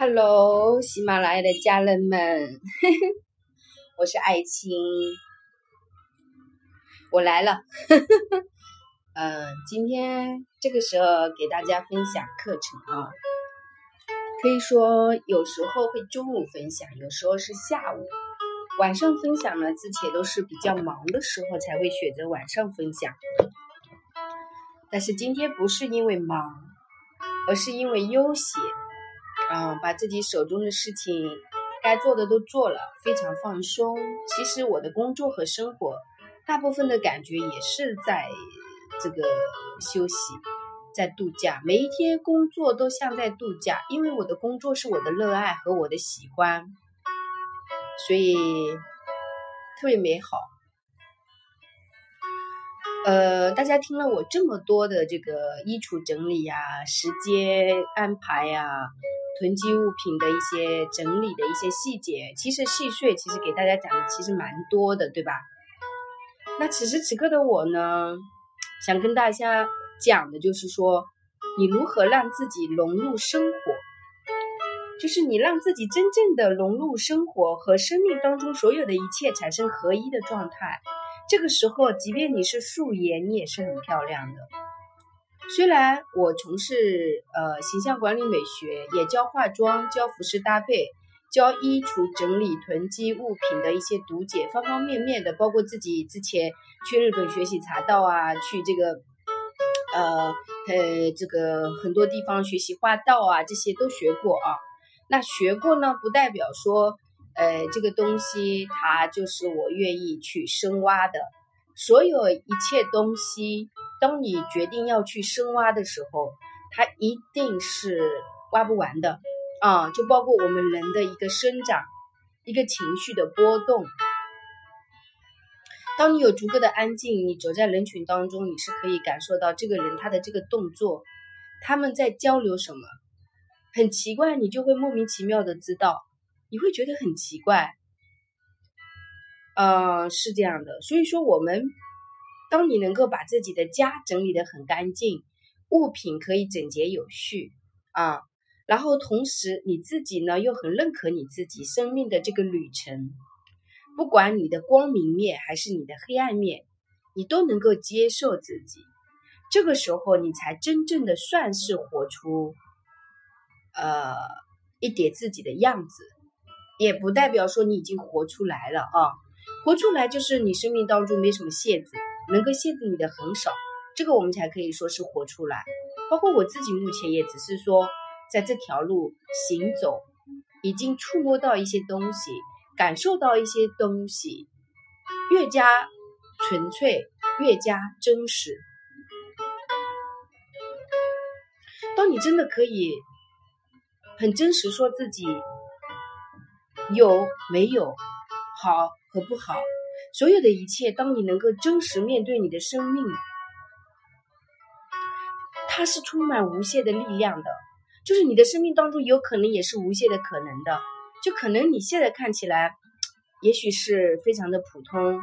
Hello，喜马拉雅的家人们，我是爱青，我来了。嗯，今天这个时候给大家分享课程啊，可以说有时候会中午分享，有时候是下午、晚上分享呢。之前都是比较忙的时候才会选择晚上分享，但是今天不是因为忙，而是因为悠闲。嗯，把自己手中的事情该做的都做了，非常放松。其实我的工作和生活，大部分的感觉也是在这个休息，在度假。每一天工作都像在度假，因为我的工作是我的热爱和我的喜欢，所以特别美好。呃，大家听了我这么多的这个衣橱整理呀、时间安排呀。囤积物品的一些整理的一些细节，其实细碎，其实给大家讲的其实蛮多的，对吧？那此时此刻的我呢，想跟大家讲的就是说，你如何让自己融入生活，就是你让自己真正的融入生活和生命当中所有的一切产生合一的状态。这个时候，即便你是素颜，你也是很漂亮的。虽然我从事呃形象管理美学，也教化妆、教服饰搭配、教衣橱整理、囤积物品的一些读解，方方面面的，包括自己之前去日本学习茶道啊，去这个呃呃这个很多地方学习画道啊，这些都学过啊。那学过呢，不代表说呃这个东西它就是我愿意去深挖的。所有一切东西，当你决定要去深挖的时候，它一定是挖不完的啊！就包括我们人的一个生长，一个情绪的波动。当你有足够的安静，你走在人群当中，你是可以感受到这个人他的这个动作，他们在交流什么，很奇怪，你就会莫名其妙的知道，你会觉得很奇怪。呃，是这样的，所以说我们，当你能够把自己的家整理的很干净，物品可以整洁有序啊，然后同时你自己呢又很认可你自己生命的这个旅程，不管你的光明面还是你的黑暗面，你都能够接受自己，这个时候你才真正的算是活出，呃，一点自己的样子，也不代表说你已经活出来了啊。活出来就是你生命当中没什么限制，能够限制你的很少，这个我们才可以说是活出来。包括我自己目前也只是说在这条路行走，已经触摸到一些东西，感受到一些东西，越加纯粹，越加真实。当你真的可以很真实说自己有没有好。和不好，所有的一切，当你能够真实面对你的生命，它是充满无限的力量的。就是你的生命当中有可能也是无限的可能的。就可能你现在看起来，也许是非常的普通，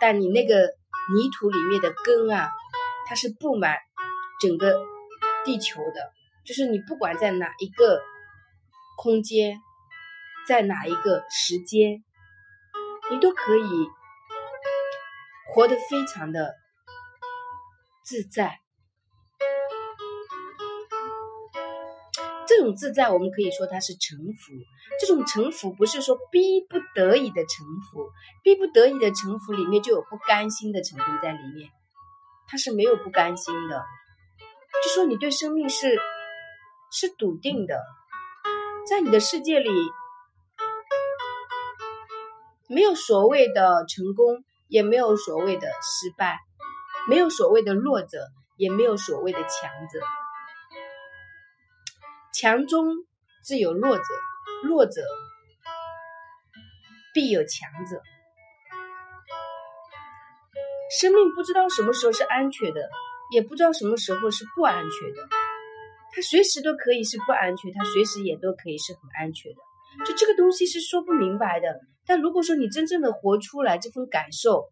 但你那个泥土里面的根啊，它是布满整个地球的。就是你不管在哪一个空间，在哪一个时间。你都可以活得非常的自在，这种自在我们可以说它是臣服。这种臣服不是说逼不得已的臣服，逼不得已的臣服里面就有不甘心的成分在里面，它是没有不甘心的。就说你对生命是是笃定的，在你的世界里。没有所谓的成功，也没有所谓的失败，没有所谓的弱者，也没有所谓的强者。强中自有弱者，弱者必有强者。生命不知道什么时候是安全的，也不知道什么时候是不安全的。它随时都可以是不安全，它随时也都可以是很安全的。就这个东西是说不明白的。但如果说你真正的活出来这份感受，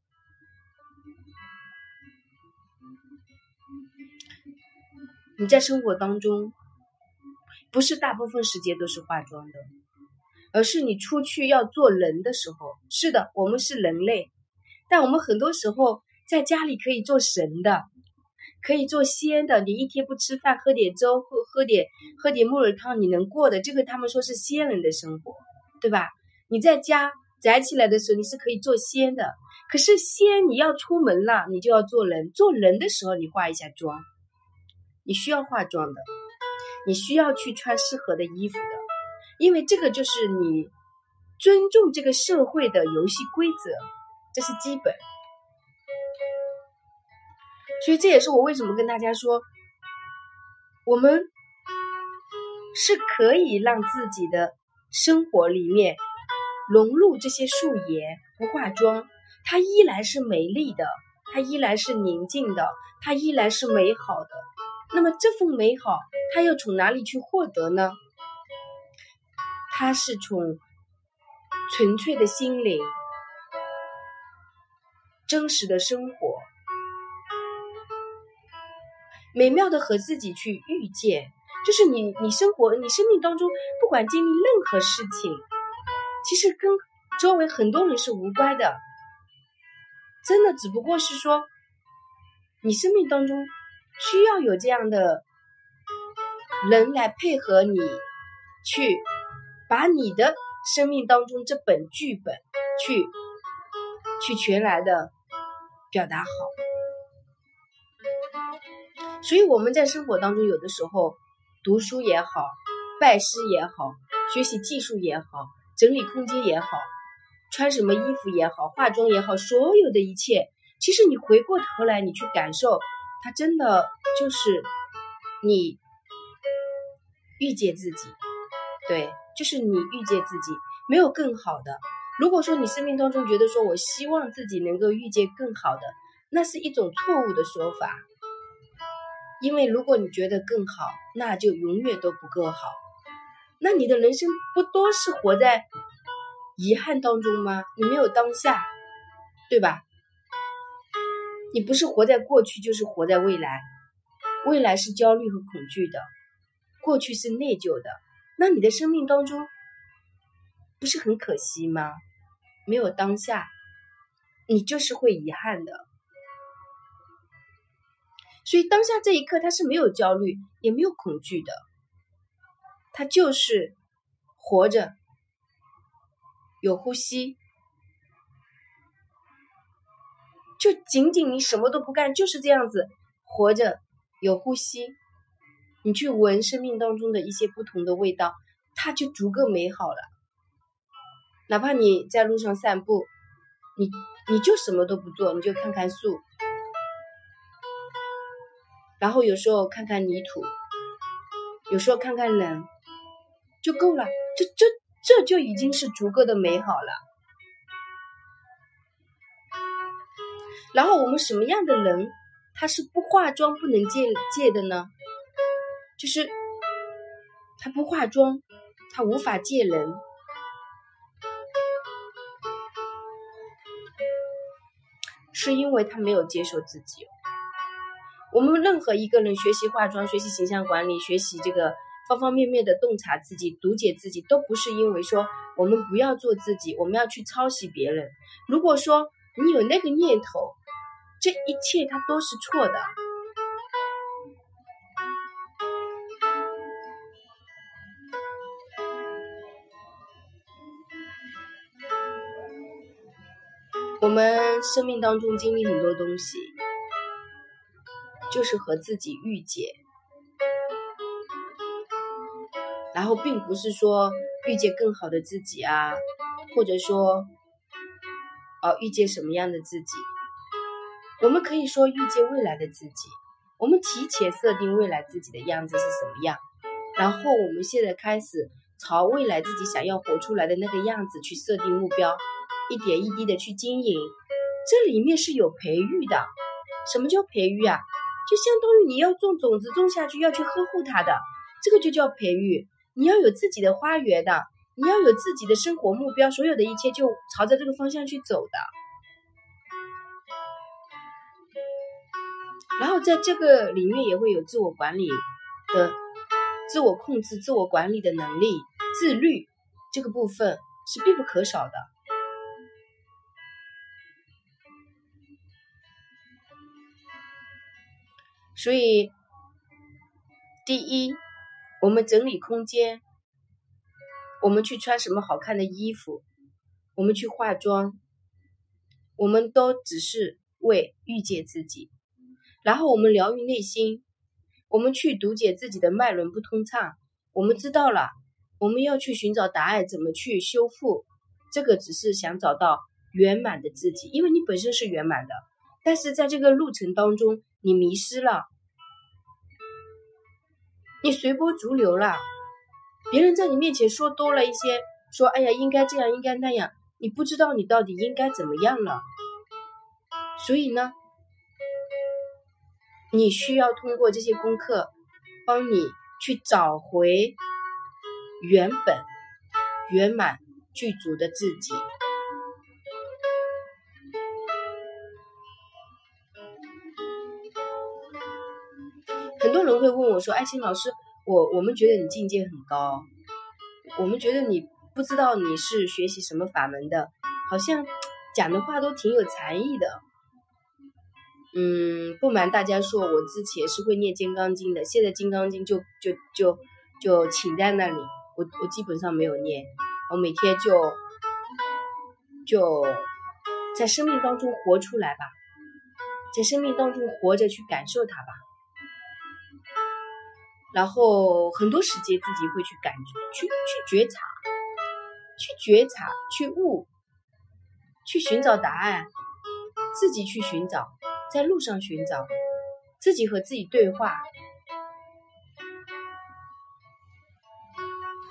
你在生活当中不是大部分时间都是化妆的，而是你出去要做人的时候，是的，我们是人类，但我们很多时候在家里可以做神的，可以做仙的。你一天不吃饭，喝点粥，喝喝点喝点木耳汤，你能过的。这个他们说是仙人的生活，对吧？你在家宅起来的时候，你是可以做仙的。可是仙，你要出门了，你就要做人。做人的时候，你化一下妆，你需要化妆的，你需要去穿适合的衣服的，因为这个就是你尊重这个社会的游戏规则，这是基本。所以这也是我为什么跟大家说，我们是可以让自己的生活里面融入这些素颜，不化妆。它依然是美丽的，它依然是宁静的，它依然是美好的。那么这份美好，它又从哪里去获得呢？它是从纯粹的心灵、真实的生活、美妙的和自己去遇见。就是你，你生活，你生命当中不管经历任何事情，其实跟周围很多人是无关的。真的只不过是说，你生命当中需要有这样的人来配合你，去把你的生命当中这本剧本去去全来的表达好。所以我们在生活当中，有的时候读书也好，拜师也好，学习技术也好，整理空间也好。穿什么衣服也好，化妆也好，所有的一切，其实你回过头来，你去感受，它真的就是你遇见自己，对，就是你遇见自己，没有更好的。如果说你生命当中觉得说我希望自己能够遇见更好的，那是一种错误的说法，因为如果你觉得更好，那就永远都不够好，那你的人生不多是活在。遗憾当中吗？你没有当下，对吧？你不是活在过去，就是活在未来。未来是焦虑和恐惧的，过去是内疚的。那你的生命当中不是很可惜吗？没有当下，你就是会遗憾的。所以当下这一刻，他是没有焦虑，也没有恐惧的，他就是活着。有呼吸，就仅仅你什么都不干，就是这样子活着，有呼吸，你去闻生命当中的一些不同的味道，它就足够美好了。哪怕你在路上散步，你你就什么都不做，你就看看树，然后有时候看看泥土，有时候看看人，就够了，就就。这就已经是足够的美好了。然后我们什么样的人，他是不化妆不能见见的呢？就是他不化妆，他无法见人，是因为他没有接受自己。我们任何一个人学习化妆、学习形象管理、学习这个。方方面面的洞察自己、读解自己，都不是因为说我们不要做自己，我们要去抄袭别人。如果说你有那个念头，这一切它都是错的。我们生命当中经历很多东西，就是和自己遇见。然后并不是说遇见更好的自己啊，或者说，哦遇见什么样的自己，我们可以说遇见未来的自己。我们提前设定未来自己的样子是什么样，然后我们现在开始朝未来自己想要活出来的那个样子去设定目标，一点一滴的去经营。这里面是有培育的。什么叫培育啊？就相当于你要种种子种下去，要去呵护它的，这个就叫培育。你要有自己的花园的，你要有自己的生活目标，所有的一切就朝着这个方向去走的。然后在这个里面也会有自我管理的自我控制、自我管理的能力、自律这个部分是必不可少的。所以，第一，我们整理空间，我们去穿什么好看的衣服，我们去化妆，我们都只是为遇见自己。然后我们疗愈内心，我们去读解自己的脉轮不通畅，我们知道了，我们要去寻找答案，怎么去修复？这个只是想找到圆满的自己，因为你本身是圆满的。但是在这个路程当中，你迷失了，你随波逐流了。别人在你面前说多了一些，说哎呀应该这样，应该那样，你不知道你到底应该怎么样了。所以呢，你需要通过这些功课，帮你去找回原本圆满具足的自己。很多人会问我说：“爱情老师，我我们觉得你境界很高，我们觉得你不知道你是学习什么法门的，好像讲的话都挺有禅意的。”嗯，不瞒大家说，我之前是会念《金刚经》的，现在《金刚经》就就就就请在那里，我我基本上没有念，我每天就就在生命当中活出来吧，在生命当中活着去感受它吧。然后很多时间自己会去感觉，去去觉察，去觉察，去悟，去寻找答案，自己去寻找，在路上寻找，自己和自己对话，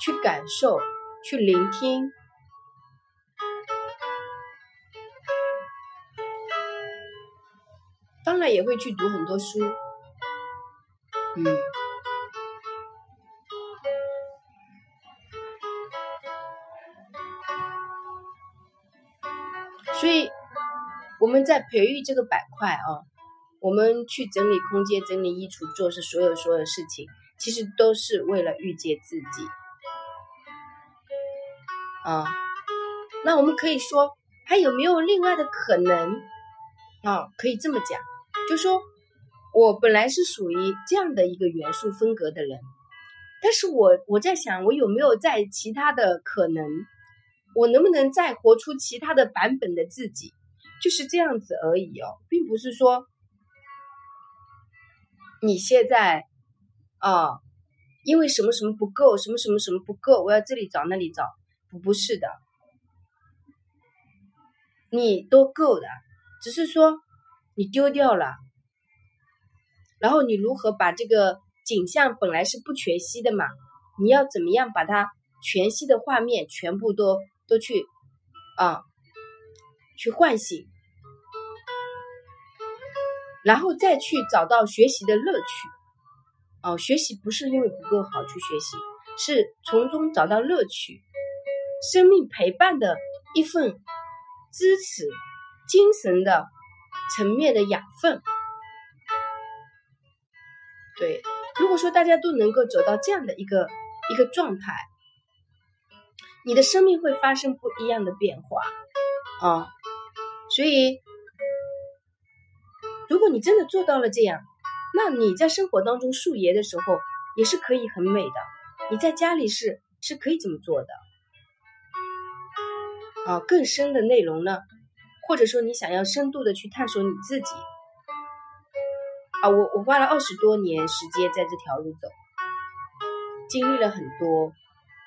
去感受，去聆听，当然也会去读很多书，嗯。所以我们在培育这个板块啊，我们去整理空间、整理衣橱、做是所有所有的事情，其实都是为了遇见自己啊。那我们可以说，还有没有另外的可能啊？可以这么讲，就说我本来是属于这样的一个元素风格的人，但是我我在想，我有没有在其他的可能？我能不能再活出其他的版本的自己，就是这样子而已哦，并不是说你现在啊，因为什么什么不够，什么什么什么不够，我要这里找那里找，不不是的，你都够的，只是说你丢掉了，然后你如何把这个景象本来是不全息的嘛，你要怎么样把它全息的画面全部都。都去啊，去唤醒，然后再去找到学习的乐趣。哦，学习不是因为不够好去学习，是从中找到乐趣，生命陪伴的一份支持，精神的层面的养分。对，如果说大家都能够走到这样的一个一个状态。你的生命会发生不一样的变化啊，所以，如果你真的做到了这样，那你在生活当中树爷的时候也是可以很美的。你在家里是是可以这么做的啊。更深的内容呢，或者说你想要深度的去探索你自己啊，我我花了二十多年时间在这条路走，经历了很多。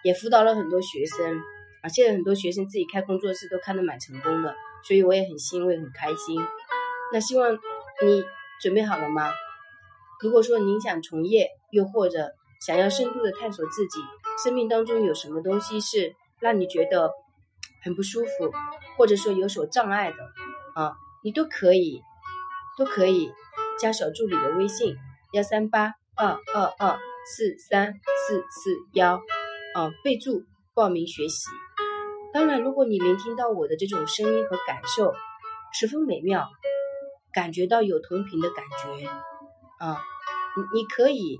也辅导了很多学生啊，现在很多学生自己开工作室都开得蛮成功的，所以我也很欣慰很开心。那希望你准备好了吗？如果说您想从业，又或者想要深度的探索自己，生命当中有什么东西是让你觉得很不舒服，或者说有所障碍的啊，你都可以都可以加小助理的微信幺三八二二二四三四四幺。啊，备注报名学习。当然，如果你聆听到我的这种声音和感受十分美妙，感觉到有同频的感觉，啊，你你可以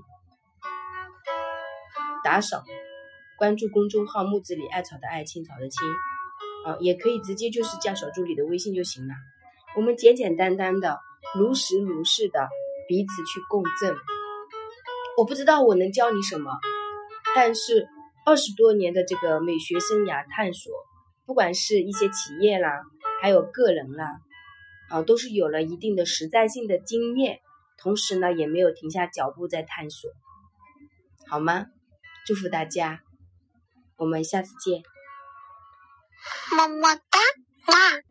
打赏，关注公众号“木子里艾草的艾青草的青”，啊，也可以直接就是加小助理的微信就行了。我们简简单单的、如实如是的彼此去共振。我不知道我能教你什么，但是二十多年的这个美学生涯探索，不管是一些企业啦，还有个人啦，啊，都是有了一定的实在性的经验。同时呢，也没有停下脚步在探索，好吗？祝福大家，我们下次见。么么哒，哇！